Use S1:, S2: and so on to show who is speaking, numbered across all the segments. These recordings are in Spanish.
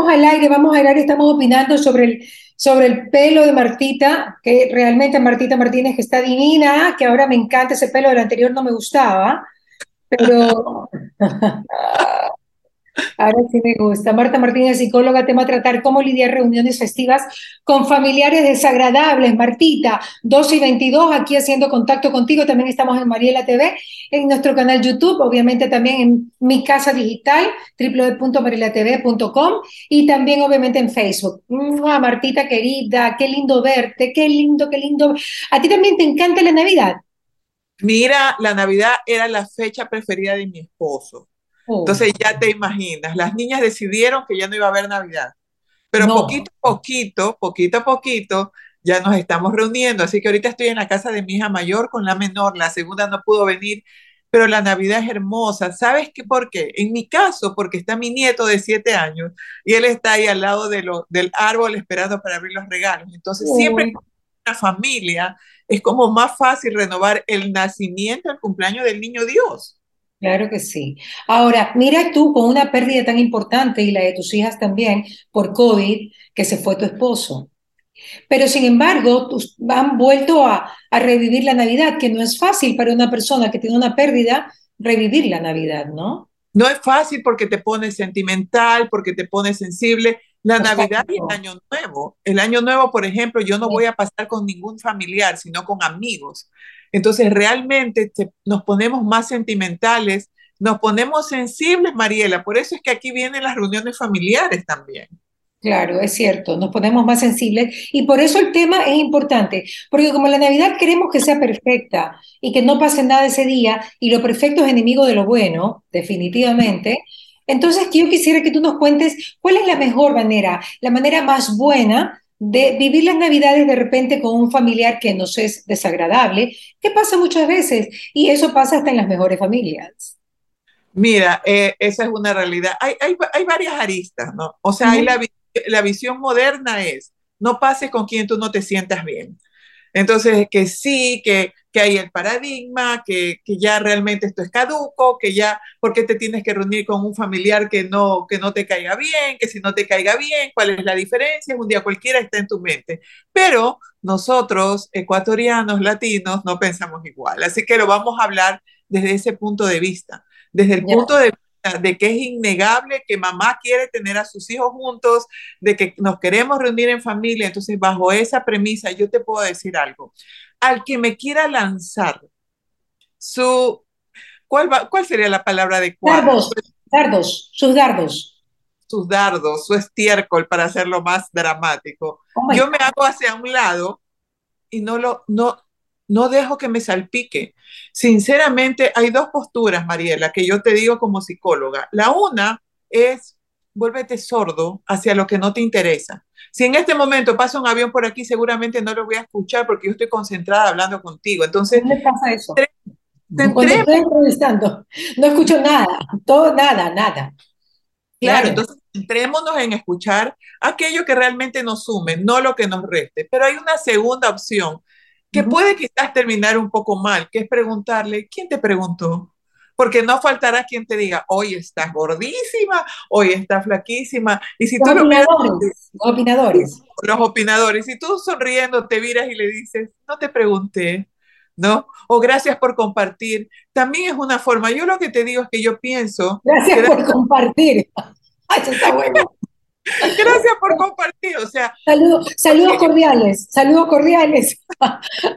S1: vamos al aire, vamos al aire, estamos opinando sobre el, sobre el pelo de Martita, que realmente Martita Martínez que está divina, que ahora me encanta ese pelo, del anterior no me gustaba, pero Ahora sí me gusta. Marta Martínez, psicóloga, tema tratar cómo lidiar reuniones festivas con familiares desagradables. Martita, 12 y 22, aquí haciendo contacto contigo. También estamos en Mariela TV, en nuestro canal YouTube, obviamente también en mi casa digital, www.marielatv.com y también obviamente en Facebook. Martita querida, qué lindo verte, qué lindo, qué lindo. ¿A ti también te encanta la Navidad?
S2: Mira, la Navidad era la fecha preferida de mi esposo. Oh. Entonces ya te imaginas, las niñas decidieron que ya no iba a haber Navidad, pero poquito a poquito, poquito a poquito, ya nos estamos reuniendo. Así que ahorita estoy en la casa de mi hija mayor con la menor, la segunda no pudo venir, pero la Navidad es hermosa. ¿Sabes qué? ¿Por qué? En mi caso, porque está mi nieto de siete años y él está ahí al lado de lo, del árbol esperando para abrir los regalos. Entonces, siempre siempre una familia es como más fácil renovar el nacimiento, el cumpleaños del niño Dios.
S1: Claro que sí. Ahora, mira tú con una pérdida tan importante y la de tus hijas también por COVID, que se fue tu esposo. Pero sin embargo, han vuelto a, a revivir la Navidad, que no es fácil para una persona que tiene una pérdida revivir la Navidad, ¿no?
S2: No es fácil porque te pones sentimental, porque te pones sensible. La Navidad y el Año Nuevo. El Año Nuevo, por ejemplo, yo no voy a pasar con ningún familiar, sino con amigos. Entonces, realmente nos ponemos más sentimentales, nos ponemos sensibles, Mariela. Por eso es que aquí vienen las reuniones familiares también.
S1: Claro, es cierto, nos ponemos más sensibles y por eso el tema es importante, porque como la Navidad queremos que sea perfecta y que no pase nada ese día y lo perfecto es enemigo de lo bueno, definitivamente, entonces yo quisiera que tú nos cuentes cuál es la mejor manera, la manera más buena de vivir las navidades de repente con un familiar que nos es desagradable, que pasa muchas veces y eso pasa hasta en las mejores familias.
S2: Mira, eh, esa es una realidad. Hay, hay, hay, varias aristas, ¿no? O sea, hay la, la visión moderna es, no pase con quien tú no te sientas bien. Entonces, que sí, que, que hay el paradigma, que, que, ya realmente esto es caduco, que ya, ¿por qué te tienes que reunir con un familiar que no, que no te caiga bien? Que si no te caiga bien, ¿cuál es la diferencia? Un día cualquiera está en tu mente. Pero nosotros, ecuatorianos, latinos, no pensamos igual. Así que lo vamos a hablar desde ese punto de vista, desde el punto de de que es innegable que mamá quiere tener a sus hijos juntos, de que nos queremos reunir en familia. Entonces, bajo esa premisa, yo te puedo decir algo. Al que me quiera lanzar su... ¿Cuál, cuál sería la palabra adecuada?
S1: Dardos, dardos, sus dardos.
S2: Sus dardos, su estiércol, para hacerlo más dramático. Oh yo me hago hacia un lado y no lo, no, no dejo que me salpique. Sinceramente, hay dos posturas, Mariela, que yo te digo como psicóloga. La una es, vuélvete sordo hacia lo que no te interesa. Si en este momento pasa un avión por aquí, seguramente no lo voy a escuchar porque yo estoy concentrada hablando contigo. Entonces,
S1: ¿qué pasa eso? Cuando estoy entrevistando, no escucho nada, todo, nada, nada.
S2: Claro, entonces centrémonos en escuchar aquello que realmente nos sume, no lo que nos reste. Pero hay una segunda opción que puede quizás terminar un poco mal, que es preguntarle, ¿quién te preguntó? Porque no faltará quien te diga, hoy estás gordísima, hoy estás flaquísima. Y si
S1: los tú opinadores, los opinadores.
S2: Los opinadores. Y tú sonriendo te miras y le dices, no te pregunté, ¿no? O gracias por compartir. También es una forma. Yo lo que te digo es que yo pienso.
S1: Gracias por compartir. Ay, está bueno.
S2: Gracias por compartir, o sea.
S1: Saludos, saludos cordiales, saludos cordiales.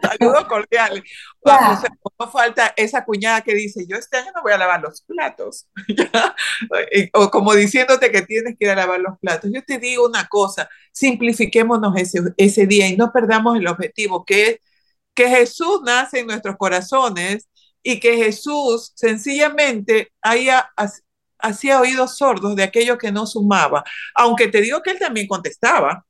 S2: saludos cordiales. O sea, no falta esa cuñada que dice, yo este año no voy a lavar los platos. o como diciéndote que tienes que ir a lavar los platos. Yo te digo una cosa, simplifiquémonos ese, ese día y no perdamos el objetivo, que es que Jesús nace en nuestros corazones y que Jesús sencillamente haya hacía oídos sordos de aquello que no sumaba, aunque te digo que él también contestaba,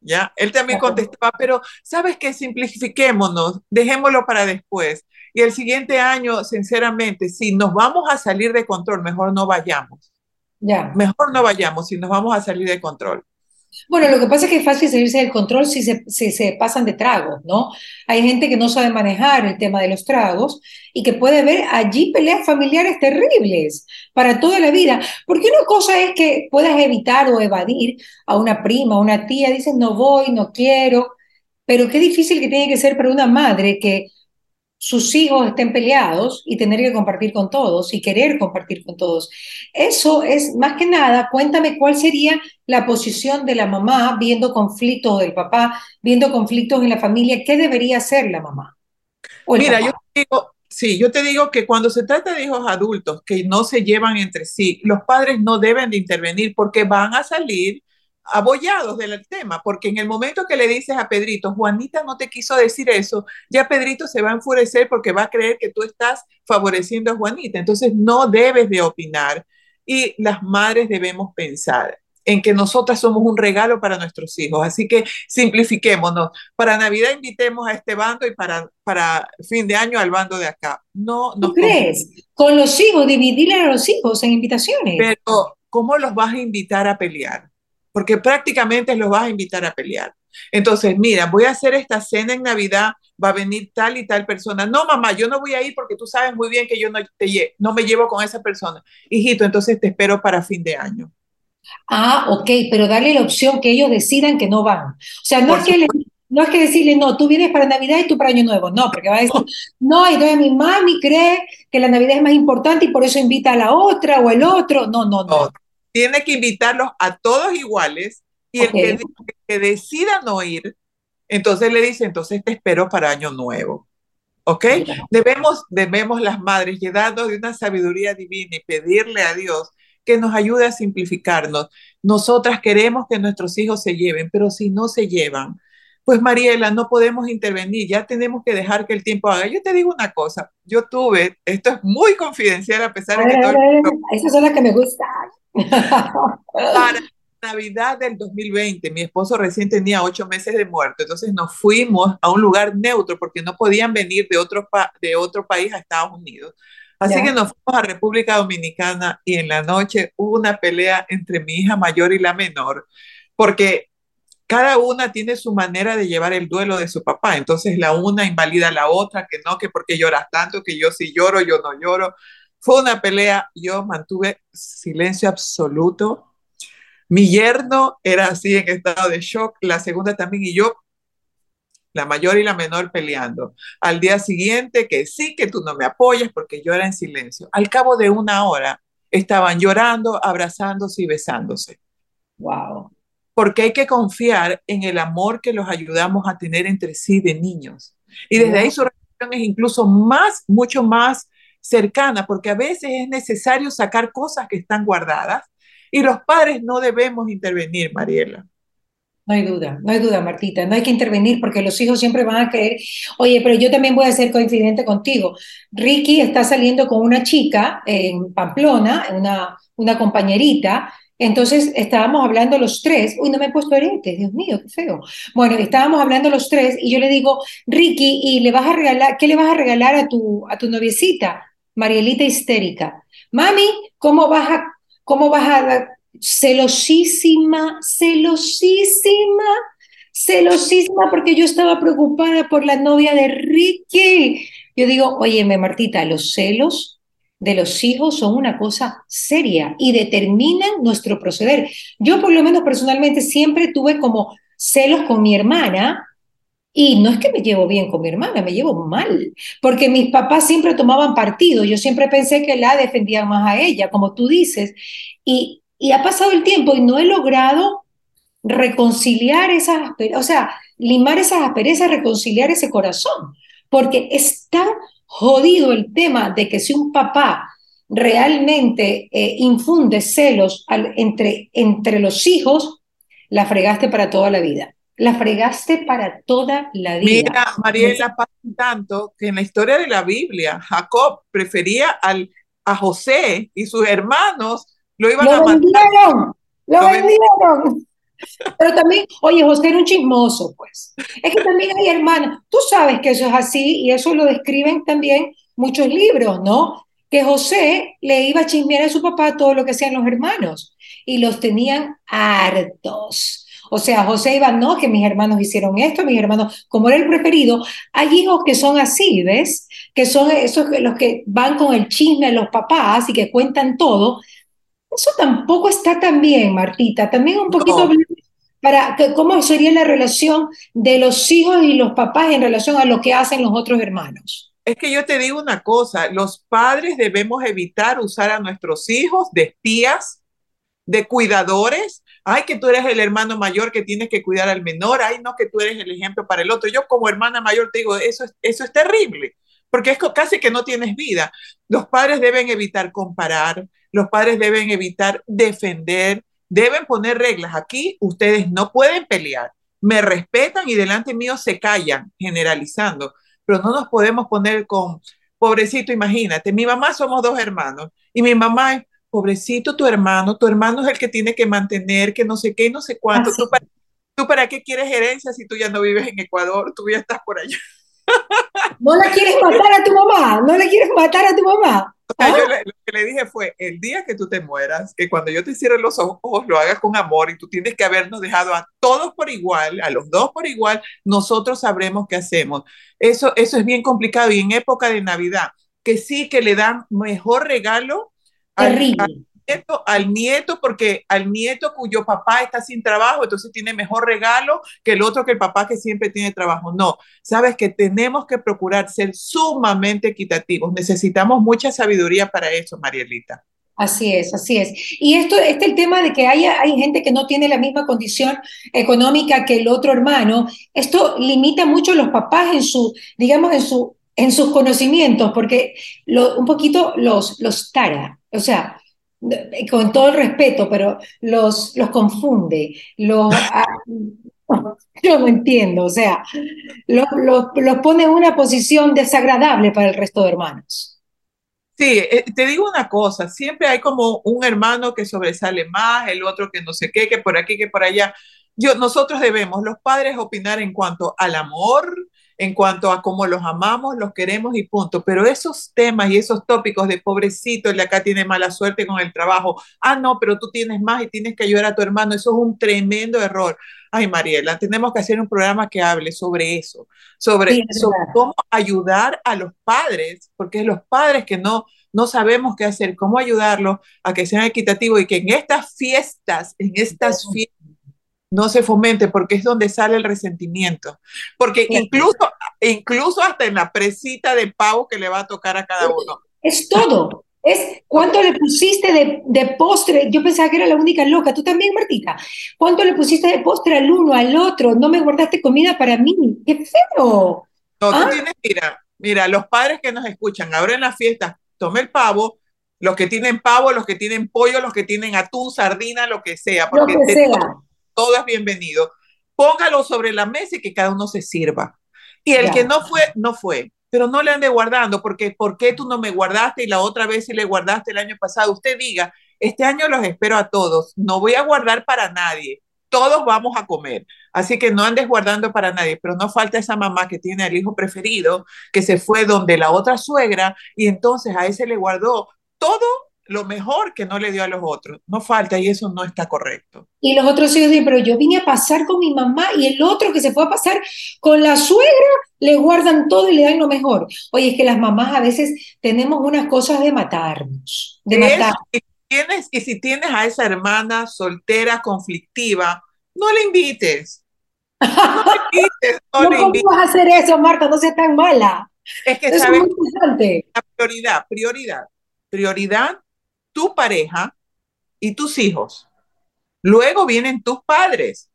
S2: ¿ya? Él también contestaba, pero sabes que simplifiquémonos, dejémoslo para después. Y el siguiente año, sinceramente, si nos vamos a salir de control, mejor no vayamos. Ya. Mejor no vayamos si nos vamos a salir de control.
S1: Bueno, lo que pasa es que es fácil salirse del control si se, se pasan de tragos, ¿no? Hay gente que no sabe manejar el tema de los tragos y que puede ver allí peleas familiares terribles para toda la vida. Porque una cosa es que puedas evitar o evadir a una prima, a una tía, dices no voy, no quiero, pero qué difícil que tiene que ser para una madre que sus hijos estén peleados y tener que compartir con todos y querer compartir con todos. Eso es más que nada, cuéntame cuál sería la posición de la mamá viendo conflictos del papá, viendo conflictos en la familia, ¿qué debería hacer la mamá?
S2: Mira, yo te digo, sí, yo te digo que cuando se trata de hijos adultos que no se llevan entre sí, los padres no deben de intervenir porque van a salir abollados del tema, porque en el momento que le dices a Pedrito, Juanita no te quiso decir eso, ya Pedrito se va a enfurecer porque va a creer que tú estás favoreciendo a Juanita. Entonces no debes de opinar y las madres debemos pensar en que nosotras somos un regalo para nuestros hijos. Así que simplifiquémonos. Para Navidad invitemos a este bando y para, para fin de año al bando de acá. No, no
S1: crees? Con los hijos, dividirle a los hijos en invitaciones.
S2: Pero, ¿cómo los vas a invitar a pelear? Porque prácticamente los vas a invitar a pelear. Entonces, mira, voy a hacer esta cena en Navidad, va a venir tal y tal persona. No, mamá, yo no voy a ir porque tú sabes muy bien que yo no, te, no me llevo con esa persona. Hijito, entonces te espero para fin de año.
S1: Ah, ok, pero darle la opción que ellos decidan que no van. O sea, no es que, no es que decirle, no, tú vienes para Navidad y tú para Año Nuevo. No, porque va a decir, no, y entonces mi mami cree que la Navidad es más importante y por eso invita a la otra o el otro. No, no, no
S2: tiene que invitarlos a todos iguales y el que, que, decida no ir, entonces le dice, entonces te espero para año nuevo. ¿Ok? Debemos, debemos las madres llenarnos de una sabiduría divina y pedirle a Dios que nos ayude a simplificarnos. Nosotras queremos que nuestros hijos se lleven, pero si no se llevan, pues Mariela, no podemos intervenir, ya tenemos que dejar que el tiempo haga. Yo te digo una cosa, yo tuve, esto es muy confidencial a pesar de que todo...
S1: Esas son las que me gustan.
S2: Para Navidad del 2020, mi esposo recién tenía ocho meses de muerto, entonces nos fuimos a un lugar neutro porque no podían venir de otro, de otro país a Estados Unidos. Así que nos fuimos a República Dominicana y en la noche hubo una pelea entre mi hija mayor y la menor, porque cada una tiene su manera de llevar el duelo de su papá. Entonces la una invalida a la otra, que no, que porque lloras tanto, que yo sí lloro, yo no lloro. Fue una pelea, yo mantuve silencio absoluto. Mi yerno era así en estado de shock, la segunda también, y yo, la mayor y la menor peleando. Al día siguiente, que sí, que tú no me apoyas porque yo era en silencio. Al cabo de una hora, estaban llorando, abrazándose y besándose.
S1: Wow.
S2: Porque hay que confiar en el amor que los ayudamos a tener entre sí de niños. Y desde ahí su relación es incluso más, mucho más cercana, porque a veces es necesario sacar cosas que están guardadas y los padres no debemos intervenir, Mariela.
S1: No hay duda, no hay duda, Martita, no hay que intervenir porque los hijos siempre van a creer, oye, pero yo también voy a ser coincidente contigo. Ricky está saliendo con una chica en Pamplona, una, una compañerita, entonces estábamos hablando los tres, uy, no me he puesto aretes, Dios mío, qué feo. Bueno, estábamos hablando los tres y yo le digo, Ricky, ¿y le vas a regalar, qué le vas a regalar a tu, a tu noviecita? Marielita histérica. Mami, ¿cómo vas a, cómo vas a, celosísima, celosísima, celosísima, porque yo estaba preocupada por la novia de Ricky. Yo digo, óyeme, Martita, los celos de los hijos son una cosa seria y determinan nuestro proceder. Yo por lo menos personalmente siempre tuve como celos con mi hermana, y no es que me llevo bien con mi hermana, me llevo mal, porque mis papás siempre tomaban partido, yo siempre pensé que la defendía más a ella, como tú dices, y, y ha pasado el tiempo y no he logrado reconciliar esas o sea, limar esas asperezas, reconciliar ese corazón, porque es tan jodido el tema de que si un papá realmente eh, infunde celos entre, entre los hijos, la fregaste para toda la vida la fregaste para toda la vida.
S2: Mira, Mariela, pasa tanto que en la historia de la Biblia, Jacob prefería al, a José y sus hermanos lo iban a
S1: vendieron, Lo, vendieron. Pero también, oye, José era un chismoso, pues. Es que también hay hermanos. Tú sabes que eso es así y eso lo describen también muchos libros, ¿no? Que José le iba a chismear a su papá todo lo que hacían los hermanos y los tenían hartos O sea, José iba, no, que mis hermanos hicieron esto, mis hermanos, como era el preferido, hay hijos que son así, ¿ves? Que son esos los que van con el chisme a los papás y que cuentan todo. Eso tampoco está tan bien, Martita. También un poquito para que, cómo sería la relación de los hijos y los papás en relación a lo que hacen los otros hermanos.
S2: Es que yo te digo una cosa, los padres debemos evitar usar a nuestros hijos de espías, de cuidadores. Ay, que tú eres el hermano mayor que tienes que cuidar al menor. Ay, no, que tú eres el ejemplo para el otro. Yo como hermana mayor te digo, eso es, eso es terrible, porque es casi que no tienes vida. Los padres deben evitar comparar, los padres deben evitar defender, deben poner reglas. Aquí ustedes no pueden pelear, me respetan y delante mío se callan, generalizando, pero no nos podemos poner con, pobrecito, imagínate, mi mamá somos dos hermanos y mi mamá es, pobrecito tu hermano, tu hermano es el que tiene que mantener, que no sé qué, no sé cuánto. ¿Tú para, ¿Tú para qué quieres herencia si tú ya no vives en Ecuador? Tú ya estás por allá.
S1: No la quieres matar a tu mamá, no la quieres matar a tu mamá.
S2: ¿Ah? Yo le, lo que le dije fue, el día que tú te mueras, que cuando yo te cierre los ojos, lo hagas con amor y tú tienes que habernos dejado a todos por igual, a los dos por igual, nosotros sabremos qué hacemos. Eso, eso es bien complicado y en época de Navidad, que sí que le dan mejor regalo.
S1: Terrible
S2: al nieto, porque al nieto cuyo papá está sin trabajo, entonces tiene mejor regalo que el otro que el papá que siempre tiene trabajo. No, sabes que tenemos que procurar ser sumamente equitativos. Necesitamos mucha sabiduría para eso, Marielita.
S1: Así es, así es. Y esto, este el tema de que hay, hay gente que no tiene la misma condición económica que el otro hermano, esto limita mucho a los papás en su, digamos, en su en sus conocimientos, porque lo, un poquito los, los tara. O sea, con todo el respeto, pero los, los confunde, los, ah, yo no entiendo, o sea, los, los, pone en una posición desagradable para el resto de hermanos.
S2: Sí, eh, te digo una cosa, siempre hay como un hermano que sobresale más, el otro que no sé qué, que por aquí, que por allá. Yo, nosotros debemos, los padres, opinar en cuanto al amor, en cuanto a cómo los amamos, los queremos y punto. Pero esos temas y esos tópicos de pobrecito, el de acá tiene mala suerte con el trabajo, ah, no, pero tú tienes más y tienes que ayudar a tu hermano, eso es un tremendo error. Ay, Mariela, tenemos que hacer un programa que hable sobre eso, sobre, cómo ayudar a los padres, porque es los padres que no, no sabemos qué hacer, cómo ayudarlos a que sean equitativos y que en estas fiestas, en estas fiestas, no se fomente porque es donde sale el resentimiento. Porque incluso, incluso hasta en la presita de pavo que le va a tocar a cada uno.
S1: Es todo. Es cuánto le pusiste de, de, postre. Yo pensaba que era la única loca. Tú también, Martita. ¿Cuánto le pusiste de postre al uno, al otro? No me guardaste comida para mí. ¡Qué feo!
S2: No, tú ¿Ah? tienes, mira, mira, los padres que nos escuchan ahora en la fiesta, tome el pavo, los que tienen pavo, los que tienen pollo, los que tienen atún, sardina, lo que sea. Porque
S1: lo que sea
S2: todo es bienvenido. Póngalo sobre la mesa y que cada uno se sirva. Y el que no fue, no fue. Pero no le ande guardando, porque ¿por qué tú no me guardaste y la otra vez si le guardaste el año pasado? Usted diga, este año los espero a todos, no voy a guardar para nadie, todos vamos a comer. Así que no andes guardando para nadie, pero no falta esa mamá que tiene al hijo preferido, que se fue donde la otra suegra y entonces a ese le guardó todo lo mejor que no le dio a los otros. No falta y eso no está correcto.
S1: Y los otros hijos dicen, pero yo vine a pasar con mi mamá y el otro que se fue a pasar con la suegra, le guardan todo y le dan lo mejor. Oye, es que las mamás a veces tenemos unas cosas de matarnos, de matar.
S2: Y, tienes, y si tienes a esa hermana soltera, conflictiva, no le invites.
S1: No le invites. No, ¿Cómo vas a hacer eso, Marta? No seas tan mala.
S2: Es que, ¿sabes? La prioridad, prioridad, prioridad tu pareja y tus hijos. Luego vienen tus padres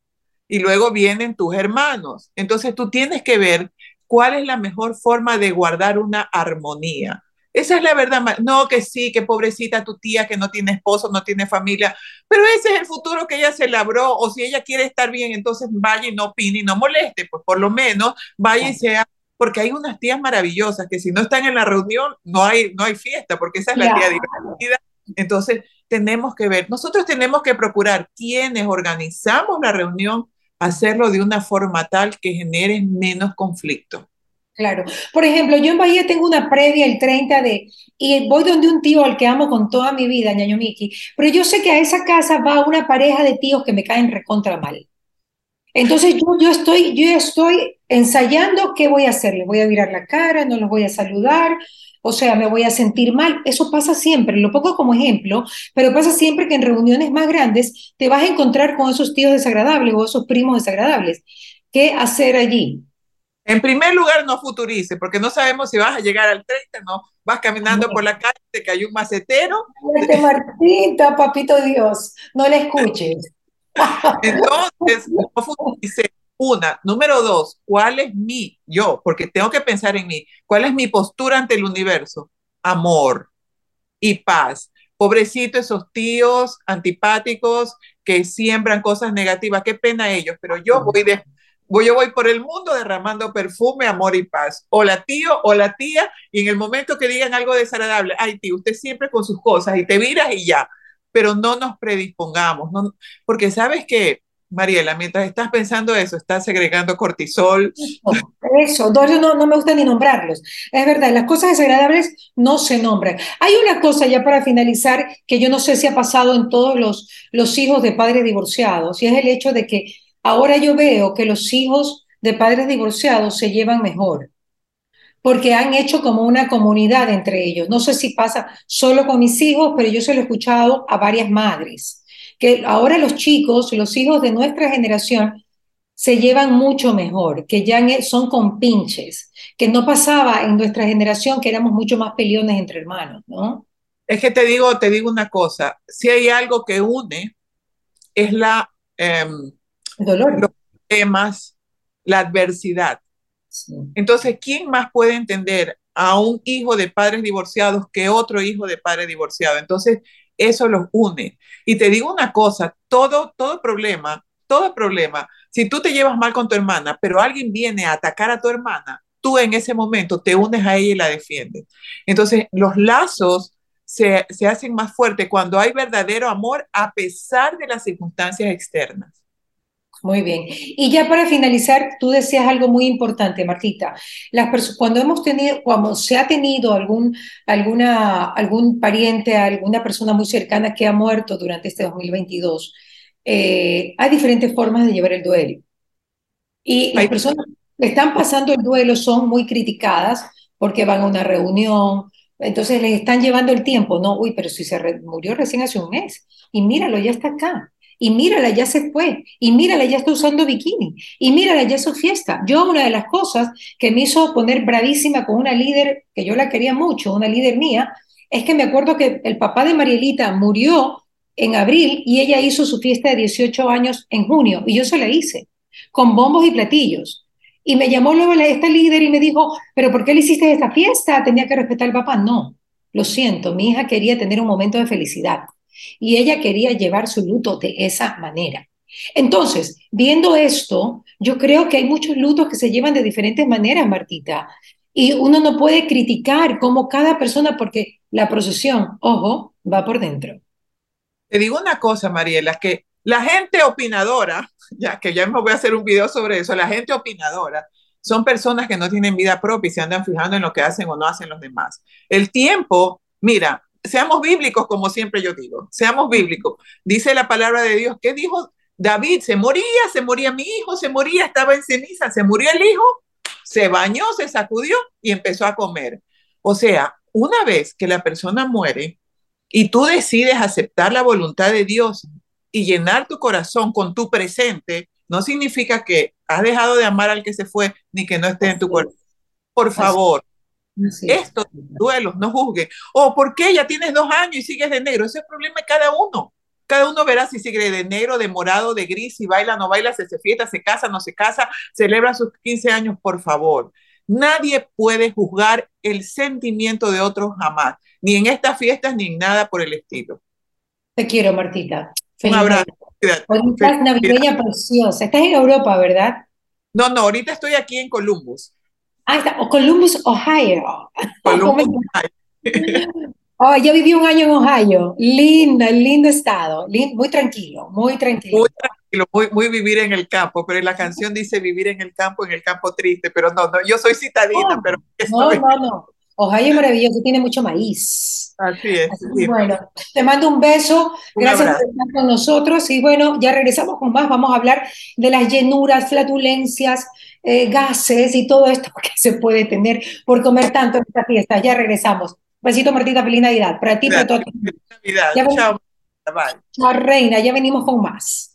S2: y luego vienen tus hermanos. Entonces tú tienes que ver cuál es la mejor forma de guardar una armonía. Esa es la verdad. No, que sí, que pobrecita tu tía que no tiene esposo, no tiene familia, pero ese es el futuro que ella se labró. O si ella quiere estar bien, entonces vaya y no opine y no moleste, pues por lo menos vaya y sea porque hay unas tías maravillosas que si no están en la reunión no hay, no hay fiesta, porque esa es la tía divertida entonces, tenemos que ver, nosotros tenemos que procurar quienes organizamos la reunión, hacerlo de una forma tal que genere menos conflicto.
S1: Claro. Por ejemplo, yo en Bahía tengo una previa el 30 de, y voy donde un tío al que amo con toda mi vida, ñaño Miki, pero yo sé que a esa casa va una pareja de tíos que me caen recontra mal. Entonces yo, yo, estoy, yo estoy ensayando qué voy a hacer. Les voy a mirar la cara, no los voy a saludar, o sea, me voy a sentir mal. Eso pasa siempre, lo pongo como ejemplo, pero pasa siempre que en reuniones más grandes te vas a encontrar con esos tíos desagradables o esos primos desagradables. ¿Qué hacer allí?
S2: En primer lugar, no futurice, porque no sabemos si vas a llegar al 30, ¿no? Vas caminando por la calle, te cayó un macetero.
S1: Martita, papito Dios, no le escuches.
S2: Entonces, no futurice. Una. Número dos, ¿cuál es mi, yo, porque tengo que pensar en mí, cuál es mi postura ante el universo? Amor y paz. Pobrecito esos tíos antipáticos que siembran cosas negativas, qué pena ellos, pero yo voy de, yo voy por el mundo derramando perfume, amor y paz. Hola tío, hola tía, y en el momento que digan algo desagradable, ay tío, usted siempre con sus cosas y te viras y ya, pero no nos predispongamos, no, porque sabes que, Mariela, mientras estás pensando eso, estás segregando cortisol.
S1: Eso, no, no me gusta ni nombrarlos. Es verdad, las cosas desagradables no se nombran. Hay una cosa ya para finalizar que yo no sé si ha pasado en todos los, los hijos de padres divorciados, y es el hecho de que Ahora yo veo que los hijos de padres divorciados se llevan mejor, porque han hecho como una comunidad entre ellos. No sé si pasa solo con mis hijos, pero yo se lo he escuchado a varias madres, que ahora los chicos, los hijos de nuestra generación, se llevan mucho mejor, que ya son compinches, que no pasaba en nuestra generación que éramos mucho más peleones entre hermanos, ¿no?
S2: Es que te digo, te digo una cosa, si hay algo que une, es la, em,
S1: dolor.
S2: los temas, la adversidad. Entonces, ¿quién más puede entender a un hijo de padres divorciados que otro hijo de padres divorciados? Entonces, eso los une. Y te digo una cosa, todo, todo problema, todo problema, si tú te llevas mal con tu hermana, pero alguien viene a atacar a tu hermana, tú en ese momento te unes a ella y la defiendes. Entonces, los lazos se, se hacen más fuertes cuando hay verdadero amor a pesar de las circunstancias externas.
S1: Muy bien. Y ya para finalizar, tú decías algo muy importante, Martita. Las cuando hemos tenido, cuando se ha tenido algún, alguna, algún pariente, alguna persona muy cercana que ha muerto durante este 2022, eh, hay diferentes formas de llevar el duelo. Y las personas que están pasando el duelo son muy criticadas porque van a una reunión, entonces les están llevando el tiempo. No, uy, pero si se murió recién hace un mes y míralo, ya está acá y mírala, ya se fue, y mírala, ya está usando bikini, y mírala, ya es su fiesta. Yo una de las cosas que me hizo poner bravísima con una líder que yo la quería mucho, una líder mía, es que me acuerdo que el papá de Marielita murió en abril y ella hizo su fiesta de 18 años en junio, y yo se la hice, con bombos y platillos. Y me llamó luego esta líder y me dijo, pero ¿por qué le hiciste esta fiesta? Tenía que respetar al papá. No, lo siento, mi hija quería tener un momento de felicidad y ella quería llevar su luto de esa manera. Entonces, viendo esto, yo creo que hay muchos lutos que se llevan de diferentes maneras, Martita, y uno no puede criticar cómo cada persona, porque la procesión, ojo, va por dentro.
S2: Te digo una cosa, Mariela, que la gente opinadora, ya que ya me voy a hacer un video sobre eso, la gente opinadora son personas que no tienen vida propia y se andan fijando en lo que hacen o no hacen los demás. El tiempo, mira, seamos bíblicos, como siempre yo digo, seamos bíblicos. Dice la palabra de Dios, ¿qué dijo David? Se moría, se moría mi hijo, se moría, estaba en ceniza, se murió el hijo, se bañó, se sacudió y empezó a comer. O sea, una vez que la persona muere y tú decides aceptar la voluntad de Dios y llenar tu corazón con tu presente, no significa que has dejado de amar al que se fue ni que no esté en tu corazón. Por favor, estos duelos, no juzguen. O ¿por qué ya tienes dos años y sigues de negro? Ese es el problema de cada uno. Cada uno verá si sigue de negro, de morado, de gris, si baila, no baila, se, se fiesta, se casa, no se casa, celebra sus 15 años, por favor. Nadie puede juzgar el sentimiento de otros jamás, ni en estas fiestas ni en nada por el estilo.
S1: Te quiero, Martita.
S2: Un abrazo.
S1: Estás navideña preciosa. Estás en Europa, ¿verdad?
S2: No, no, ahorita estoy aquí en Columbus.
S1: Ah, está, Columbus, Ohio. Columbus, Ohio. Oh, yo viví un año en Ohio. Lindo, lindo estado. muy tranquilo, muy tranquilo.
S2: Muy tranquilo, muy, muy, vivir en el campo. Pero la canción dice vivir en el campo, en el campo triste. Pero no, no yo soy citadina, pero.
S1: No, no, no. Ohio es maravilloso, tiene mucho maíz.
S2: Así es.
S1: Así, bueno, te mando un beso,
S2: Un
S1: gracias
S2: abrazo.
S1: por estar con nosotros y bueno, ya regresamos con más, vamos a hablar de las llenuras, flatulencias, eh, gases y todo esto que se puede tener por comer tanto en estas fiestas. Ya regresamos. Besito Martita, feliz Navidad, para ti, para todos.
S2: Feliz Navidad.
S1: Ya
S2: Chao. Bye.
S1: Chao, reina, ya venimos con más.